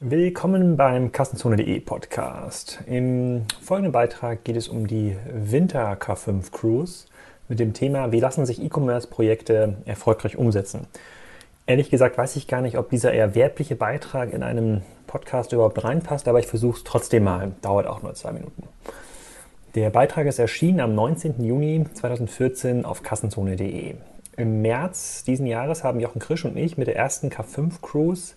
Willkommen beim Kassenzone.de Podcast. Im folgenden Beitrag geht es um die Winter K5 Cruise mit dem Thema, wie lassen sich E-Commerce-Projekte erfolgreich umsetzen. Ehrlich gesagt weiß ich gar nicht, ob dieser eher werbliche Beitrag in einem Podcast überhaupt reinpasst, aber ich versuche es trotzdem mal. Dauert auch nur zwei Minuten. Der Beitrag ist erschienen am 19. Juni 2014 auf kassenzone.de. Im März diesen Jahres haben Jochen Krisch und ich mit der ersten K5 Cruise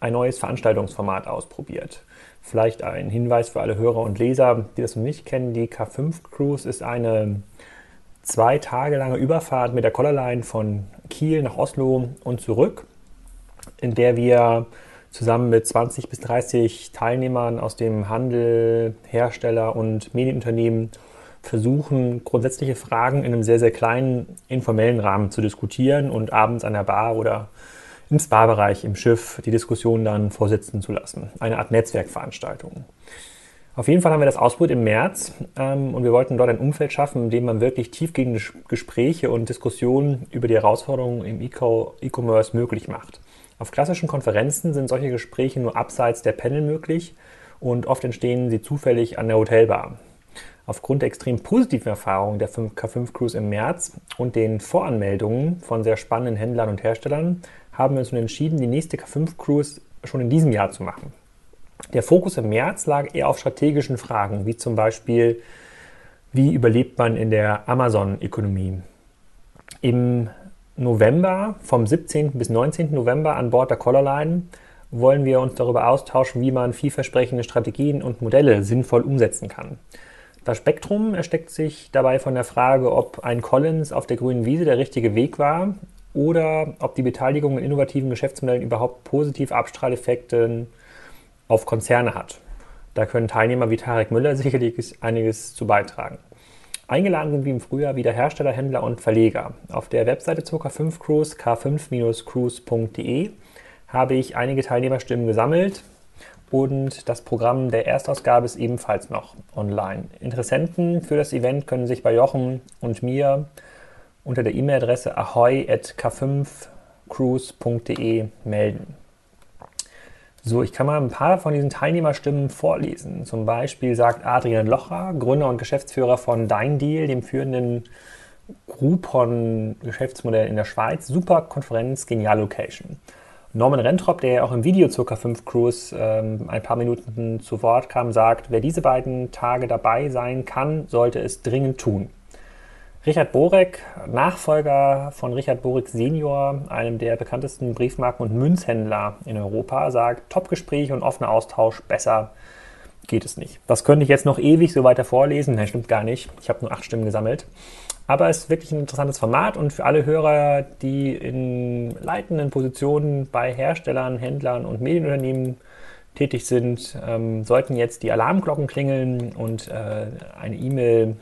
ein neues Veranstaltungsformat ausprobiert. Vielleicht ein Hinweis für alle Hörer und Leser, die das noch nicht kennen. Die K5 Cruise ist eine zwei Tage lange Überfahrt mit der Collarline von Kiel nach Oslo und zurück, in der wir zusammen mit 20 bis 30 Teilnehmern aus dem Handel, Hersteller und Medienunternehmen versuchen, grundsätzliche Fragen in einem sehr, sehr kleinen, informellen Rahmen zu diskutieren und abends an der Bar oder im Spa-Bereich im Schiff die Diskussion dann vorsitzen zu lassen. Eine Art Netzwerkveranstaltung. Auf jeden Fall haben wir das ausprobiert im März ähm, und wir wollten dort ein Umfeld schaffen, in dem man wirklich tiefgehende Gespräche und Diskussionen über die Herausforderungen im E-Commerce möglich macht. Auf klassischen Konferenzen sind solche Gespräche nur abseits der Panel möglich und oft entstehen sie zufällig an der Hotelbar. Aufgrund der extrem positiven Erfahrungen der K5 Cruise im März und den Voranmeldungen von sehr spannenden Händlern und Herstellern haben wir uns nun entschieden, die nächste K5 Cruise schon in diesem Jahr zu machen. Der Fokus im März lag eher auf strategischen Fragen, wie zum Beispiel, wie überlebt man in der Amazon-Ökonomie. Im November, vom 17. bis 19. November an Bord der Collarline, wollen wir uns darüber austauschen, wie man vielversprechende Strategien und Modelle sinnvoll umsetzen kann. Das Spektrum ersteckt sich dabei von der Frage, ob ein Collins auf der grünen Wiese der richtige Weg war oder ob die Beteiligung in innovativen Geschäftsmodellen überhaupt positiv Abstrahleffekte auf Konzerne hat. Da können Teilnehmer wie Tarek Müller sicherlich einiges zu beitragen. Eingeladen sind wie im Frühjahr wieder Hersteller, Händler und Verleger. Auf der Webseite zur K5 Cruise, k5-cruise.de, habe ich einige Teilnehmerstimmen gesammelt und das Programm der Erstausgabe ist ebenfalls noch online. Interessenten für das Event können sich bei Jochen und mir unter der E-Mail-Adresse ahoy.k5cruise.de melden. So, ich kann mal ein paar von diesen Teilnehmerstimmen vorlesen. Zum Beispiel sagt Adrian Locher, Gründer und Geschäftsführer von Dein Deal, dem führenden Groupon-Geschäftsmodell in der Schweiz. Super Konferenz, genial Location. Norman Rentrop, der auch im Video zur K5 Cruise ähm, ein paar Minuten zu Wort kam, sagt, wer diese beiden Tage dabei sein kann, sollte es dringend tun. Richard Borek, Nachfolger von Richard Borek Senior, einem der bekanntesten Briefmarken- und Münzhändler in Europa, sagt, Topgespräch und offener Austausch, besser geht es nicht. Das könnte ich jetzt noch ewig so weiter vorlesen. Nein, stimmt gar nicht. Ich habe nur acht Stimmen gesammelt. Aber es ist wirklich ein interessantes Format und für alle Hörer, die in leitenden Positionen bei Herstellern, Händlern und Medienunternehmen tätig sind, ähm, sollten jetzt die Alarmglocken klingeln und äh, eine E-Mail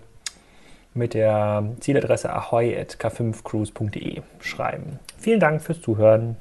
mit der Zieladresse ahoy.k5cruise.de schreiben. Vielen Dank fürs Zuhören.